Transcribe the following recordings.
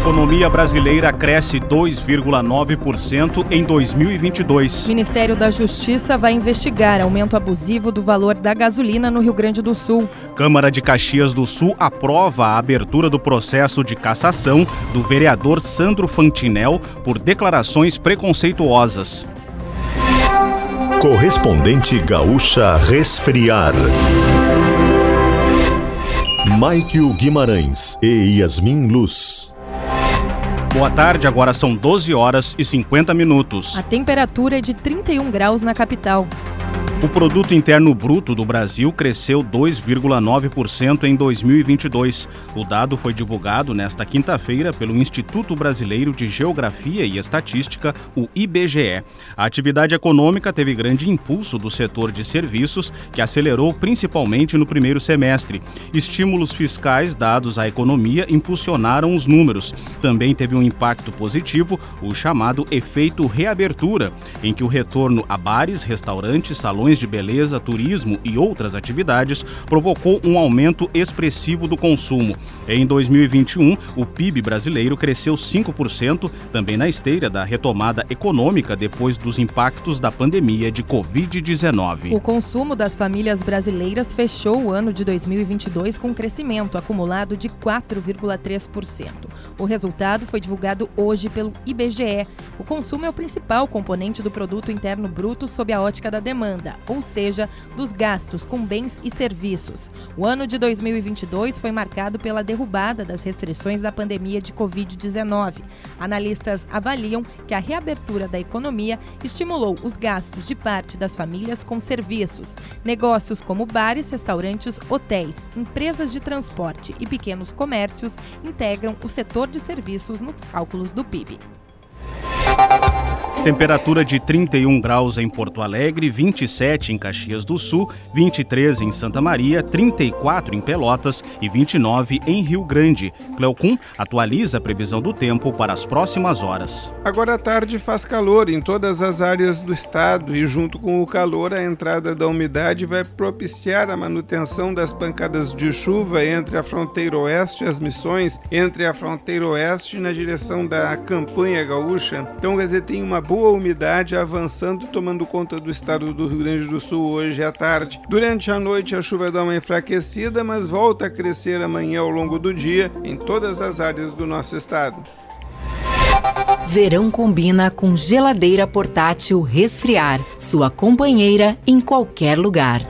economia brasileira cresce 2,9% em 2022. O Ministério da Justiça vai investigar aumento abusivo do valor da gasolina no Rio Grande do Sul. Câmara de Caxias do Sul aprova a abertura do processo de cassação do vereador Sandro Fantinel por declarações preconceituosas. Correspondente Gaúcha Resfriar. Maikio Guimarães e Yasmin Luz. Boa tarde, agora são 12 horas e 50 minutos. A temperatura é de 31 graus na capital. O produto interno bruto do Brasil cresceu 2,9% em 2022. O dado foi divulgado nesta quinta-feira pelo Instituto Brasileiro de Geografia e Estatística, o IBGE. A atividade econômica teve grande impulso do setor de serviços, que acelerou principalmente no primeiro semestre. Estímulos fiscais dados à economia impulsionaram os números. Também teve um impacto positivo, o chamado efeito reabertura, em que o retorno a bares, restaurantes, salões salões de beleza, turismo e outras atividades provocou um aumento expressivo do consumo. Em 2021, o PIB brasileiro cresceu 5%, também na esteira da retomada econômica depois dos impactos da pandemia de Covid-19. O consumo das famílias brasileiras fechou o ano de 2022 com crescimento acumulado de 4,3%. O resultado foi divulgado hoje pelo IBGE. O consumo é o principal componente do produto interno bruto sob a ótica da demanda ou seja, dos gastos com bens e serviços. O ano de 2022 foi marcado pela derrubada das restrições da pandemia de Covid-19. Analistas avaliam que a reabertura da economia estimulou os gastos de parte das famílias com serviços. Negócios como bares, restaurantes, hotéis, empresas de transporte e pequenos comércios integram o setor de serviços nos cálculos do PIB. Temperatura de 31 graus em Porto Alegre, 27 em Caxias do Sul, 23 em Santa Maria, 34 em Pelotas e 29 em Rio Grande. Cleocum atualiza a previsão do tempo para as próximas horas. Agora à tarde faz calor em todas as áreas do estado e, junto com o calor, a entrada da umidade vai propiciar a manutenção das pancadas de chuva entre a fronteira oeste e as missões, entre a fronteira oeste na direção da campanha gaúcha. Então, dizer, tem uma boa umidade avançando, tomando conta do estado do Rio Grande do Sul hoje à tarde. Durante a noite, a chuva dá uma enfraquecida, mas volta a crescer amanhã ao longo do dia em todas as áreas do nosso estado. Verão combina com geladeira portátil resfriar, sua companheira em qualquer lugar.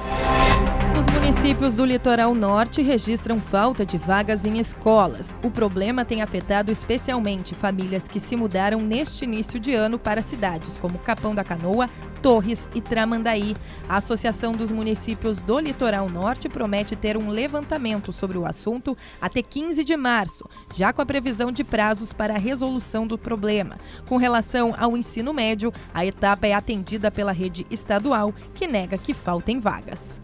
Municípios do litoral norte registram falta de vagas em escolas. O problema tem afetado especialmente famílias que se mudaram neste início de ano para cidades como Capão da Canoa, Torres e Tramandaí. A Associação dos Municípios do Litoral Norte promete ter um levantamento sobre o assunto até 15 de março, já com a previsão de prazos para a resolução do problema. Com relação ao ensino médio, a etapa é atendida pela rede estadual, que nega que faltem vagas.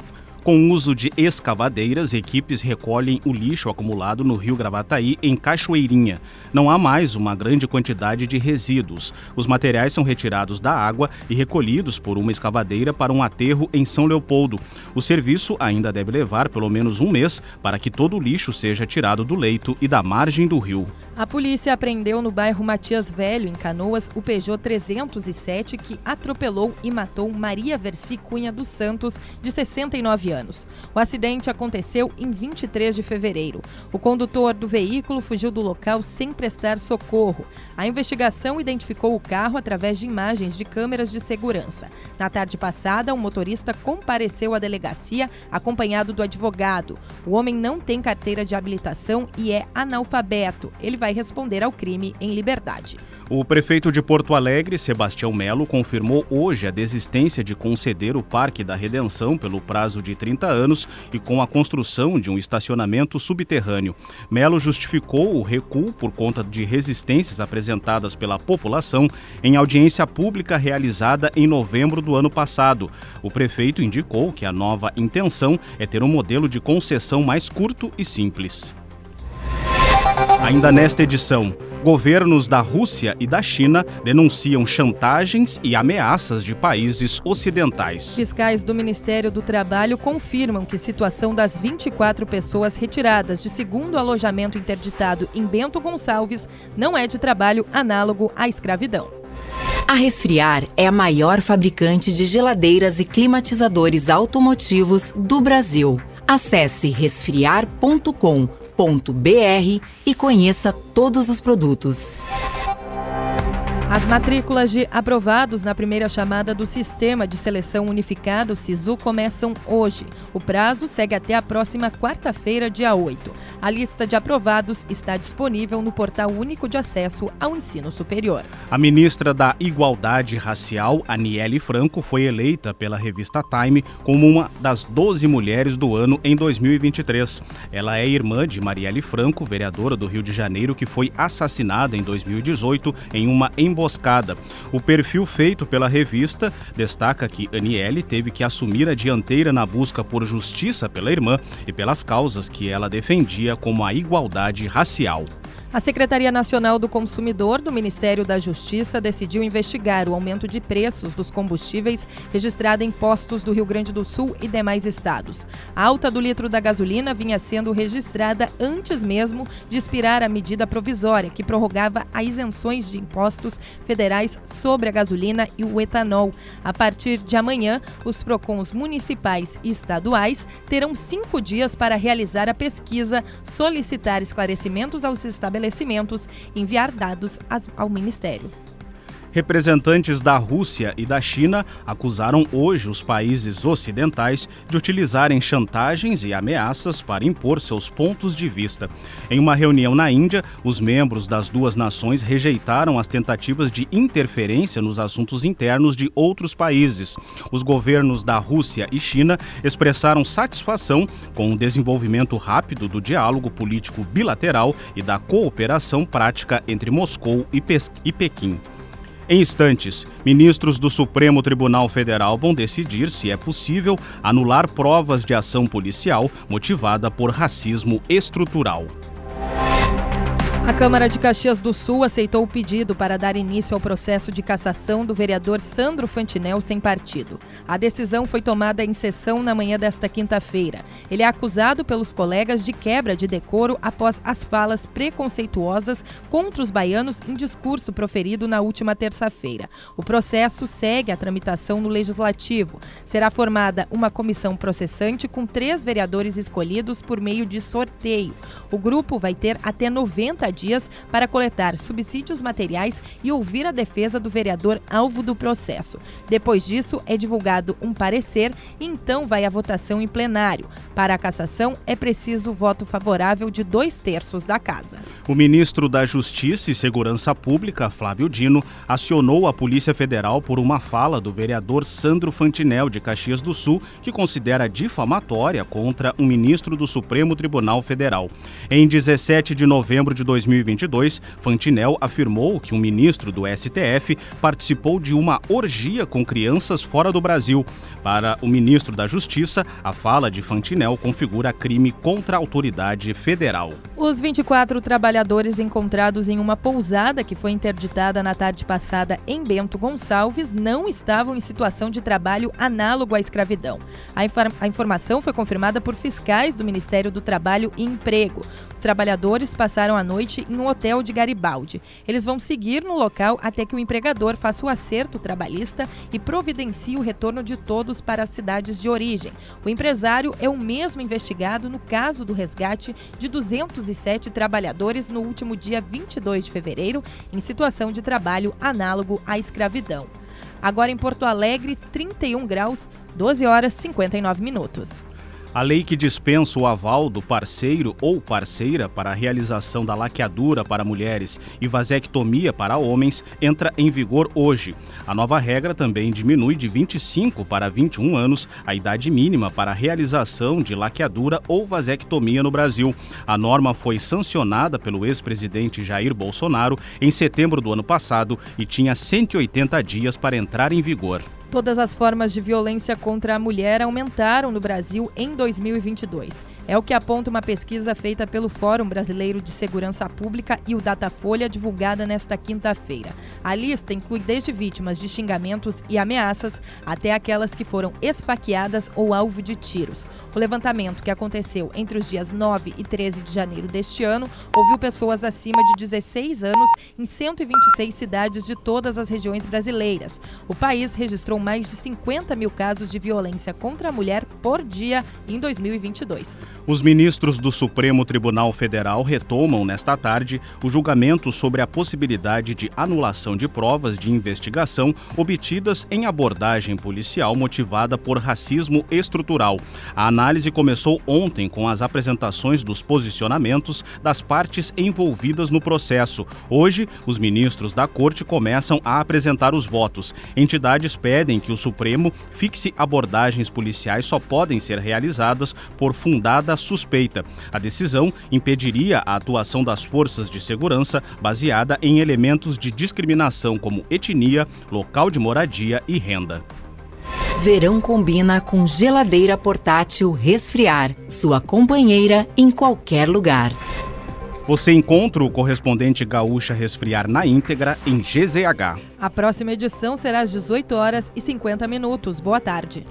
Com o uso de escavadeiras, equipes recolhem o lixo acumulado no rio Gravataí, em Cachoeirinha. Não há mais uma grande quantidade de resíduos. Os materiais são retirados da água e recolhidos por uma escavadeira para um aterro em São Leopoldo. O serviço ainda deve levar pelo menos um mês para que todo o lixo seja tirado do leito e da margem do rio. A polícia apreendeu no bairro Matias Velho, em Canoas, o Peugeot 307 que atropelou e matou Maria Versi Cunha dos Santos, de 69 anos anos. O acidente aconteceu em 23 de fevereiro. O condutor do veículo fugiu do local sem prestar socorro. A investigação identificou o carro através de imagens de câmeras de segurança. Na tarde passada, o motorista compareceu à delegacia acompanhado do advogado. O homem não tem carteira de habilitação e é analfabeto. Ele vai responder ao crime em liberdade. O prefeito de Porto Alegre, Sebastião Melo, confirmou hoje a desistência de conceder o Parque da Redenção pelo prazo de 30 anos e com a construção de um estacionamento subterrâneo. Melo justificou o recuo por conta de resistências apresentadas pela população em audiência pública realizada em novembro do ano passado. O prefeito indicou que a nova intenção é ter um modelo de concessão mais curto e simples. Ainda nesta edição, Governos da Rússia e da China denunciam chantagens e ameaças de países ocidentais. Fiscais do Ministério do Trabalho confirmam que a situação das 24 pessoas retiradas de segundo alojamento interditado em Bento Gonçalves não é de trabalho análogo à escravidão. A Resfriar é a maior fabricante de geladeiras e climatizadores automotivos do Brasil. Acesse resfriar.com.br e conheça todos os produtos. As matrículas de aprovados na primeira chamada do Sistema de Seleção Unificado, SISU, começam hoje. O prazo segue até a próxima quarta-feira, dia 8. A lista de aprovados está disponível no Portal Único de Acesso ao Ensino Superior. A ministra da Igualdade Racial, Aniele Franco, foi eleita pela revista Time como uma das 12 mulheres do ano em 2023. Ela é irmã de Marielle Franco, vereadora do Rio de Janeiro, que foi assassinada em 2018 em uma emboscada. O perfil feito pela revista destaca que Aniele teve que assumir a dianteira na busca por justiça pela irmã e pelas causas que ela defendia, como a igualdade racial. A Secretaria Nacional do Consumidor do Ministério da Justiça decidiu investigar o aumento de preços dos combustíveis registrado em postos do Rio Grande do Sul e demais estados. A alta do litro da gasolina vinha sendo registrada antes mesmo de expirar a medida provisória que prorrogava as isenções de impostos federais sobre a gasolina e o etanol. A partir de amanhã, os PROCONs municipais e estaduais terão cinco dias para realizar a pesquisa, solicitar esclarecimentos aos estabelecimentos estabelecimentos enviar dados ao Ministério. Representantes da Rússia e da China acusaram hoje os países ocidentais de utilizarem chantagens e ameaças para impor seus pontos de vista. Em uma reunião na Índia, os membros das duas nações rejeitaram as tentativas de interferência nos assuntos internos de outros países. Os governos da Rússia e China expressaram satisfação com o desenvolvimento rápido do diálogo político bilateral e da cooperação prática entre Moscou e Pequim. Em instantes, ministros do Supremo Tribunal Federal vão decidir se é possível anular provas de ação policial motivada por racismo estrutural. A Câmara de Caxias do Sul aceitou o pedido para dar início ao processo de cassação do vereador Sandro Fantinel sem partido. A decisão foi tomada em sessão na manhã desta quinta-feira. Ele é acusado pelos colegas de quebra de decoro após as falas preconceituosas contra os baianos em discurso proferido na última terça-feira. O processo segue a tramitação no Legislativo. Será formada uma comissão processante com três vereadores escolhidos por meio de sorteio. O grupo vai ter até 90 dias para coletar subsídios materiais e ouvir a defesa do vereador alvo do processo. Depois disso, é divulgado um parecer e então vai à votação em plenário. Para a cassação, é preciso o voto favorável de dois terços da casa. O ministro da Justiça e Segurança Pública, Flávio Dino, acionou a Polícia Federal por uma fala do vereador Sandro Fantinel, de Caxias do Sul, que considera difamatória contra um ministro do Supremo Tribunal Federal. Em 17 de novembro de 2020, 2022, Fantinel afirmou que um ministro do STF participou de uma orgia com crianças fora do Brasil. Para o ministro da Justiça, a fala de Fantinel configura crime contra a autoridade federal. Os 24 trabalhadores encontrados em uma pousada que foi interditada na tarde passada em Bento Gonçalves não estavam em situação de trabalho análogo à escravidão. A, infor a informação foi confirmada por fiscais do Ministério do Trabalho e Emprego. Os trabalhadores passaram a noite noite em um hotel de Garibaldi. Eles vão seguir no local até que o empregador faça o acerto trabalhista e providencie o retorno de todos para as cidades de origem. O empresário é o mesmo investigado no caso do resgate de 207 trabalhadores no último dia 22 de fevereiro, em situação de trabalho análogo à escravidão. Agora em Porto Alegre, 31 graus, 12 horas 59 minutos. A lei que dispensa o aval do parceiro ou parceira para a realização da laqueadura para mulheres e vasectomia para homens entra em vigor hoje. A nova regra também diminui de 25 para 21 anos a idade mínima para a realização de laqueadura ou vasectomia no Brasil. A norma foi sancionada pelo ex-presidente Jair Bolsonaro em setembro do ano passado e tinha 180 dias para entrar em vigor. Todas as formas de violência contra a mulher aumentaram no Brasil em 2022. É o que aponta uma pesquisa feita pelo Fórum Brasileiro de Segurança Pública e o Datafolha, divulgada nesta quinta-feira. A lista inclui desde vítimas de xingamentos e ameaças até aquelas que foram esfaqueadas ou alvo de tiros. O levantamento, que aconteceu entre os dias 9 e 13 de janeiro deste ano, ouviu pessoas acima de 16 anos em 126 cidades de todas as regiões brasileiras. O país registrou mais de 50 mil casos de violência contra a mulher por dia em 2022. Os ministros do Supremo Tribunal Federal retomam nesta tarde o julgamento sobre a possibilidade de anulação de provas de investigação obtidas em abordagem policial motivada por racismo estrutural. A análise começou ontem com as apresentações dos posicionamentos das partes envolvidas no processo. Hoje, os ministros da Corte começam a apresentar os votos. Entidades pedem que o Supremo fixe abordagens policiais só podem ser realizadas por fundada suspeita. A decisão impediria a atuação das forças de segurança baseada em elementos de discriminação como etnia, local de moradia e renda. Verão combina com geladeira portátil resfriar, sua companheira em qualquer lugar. Você encontra o correspondente Gaúcha Resfriar na íntegra em GZH. A próxima edição será às 18 horas e 50 minutos. Boa tarde.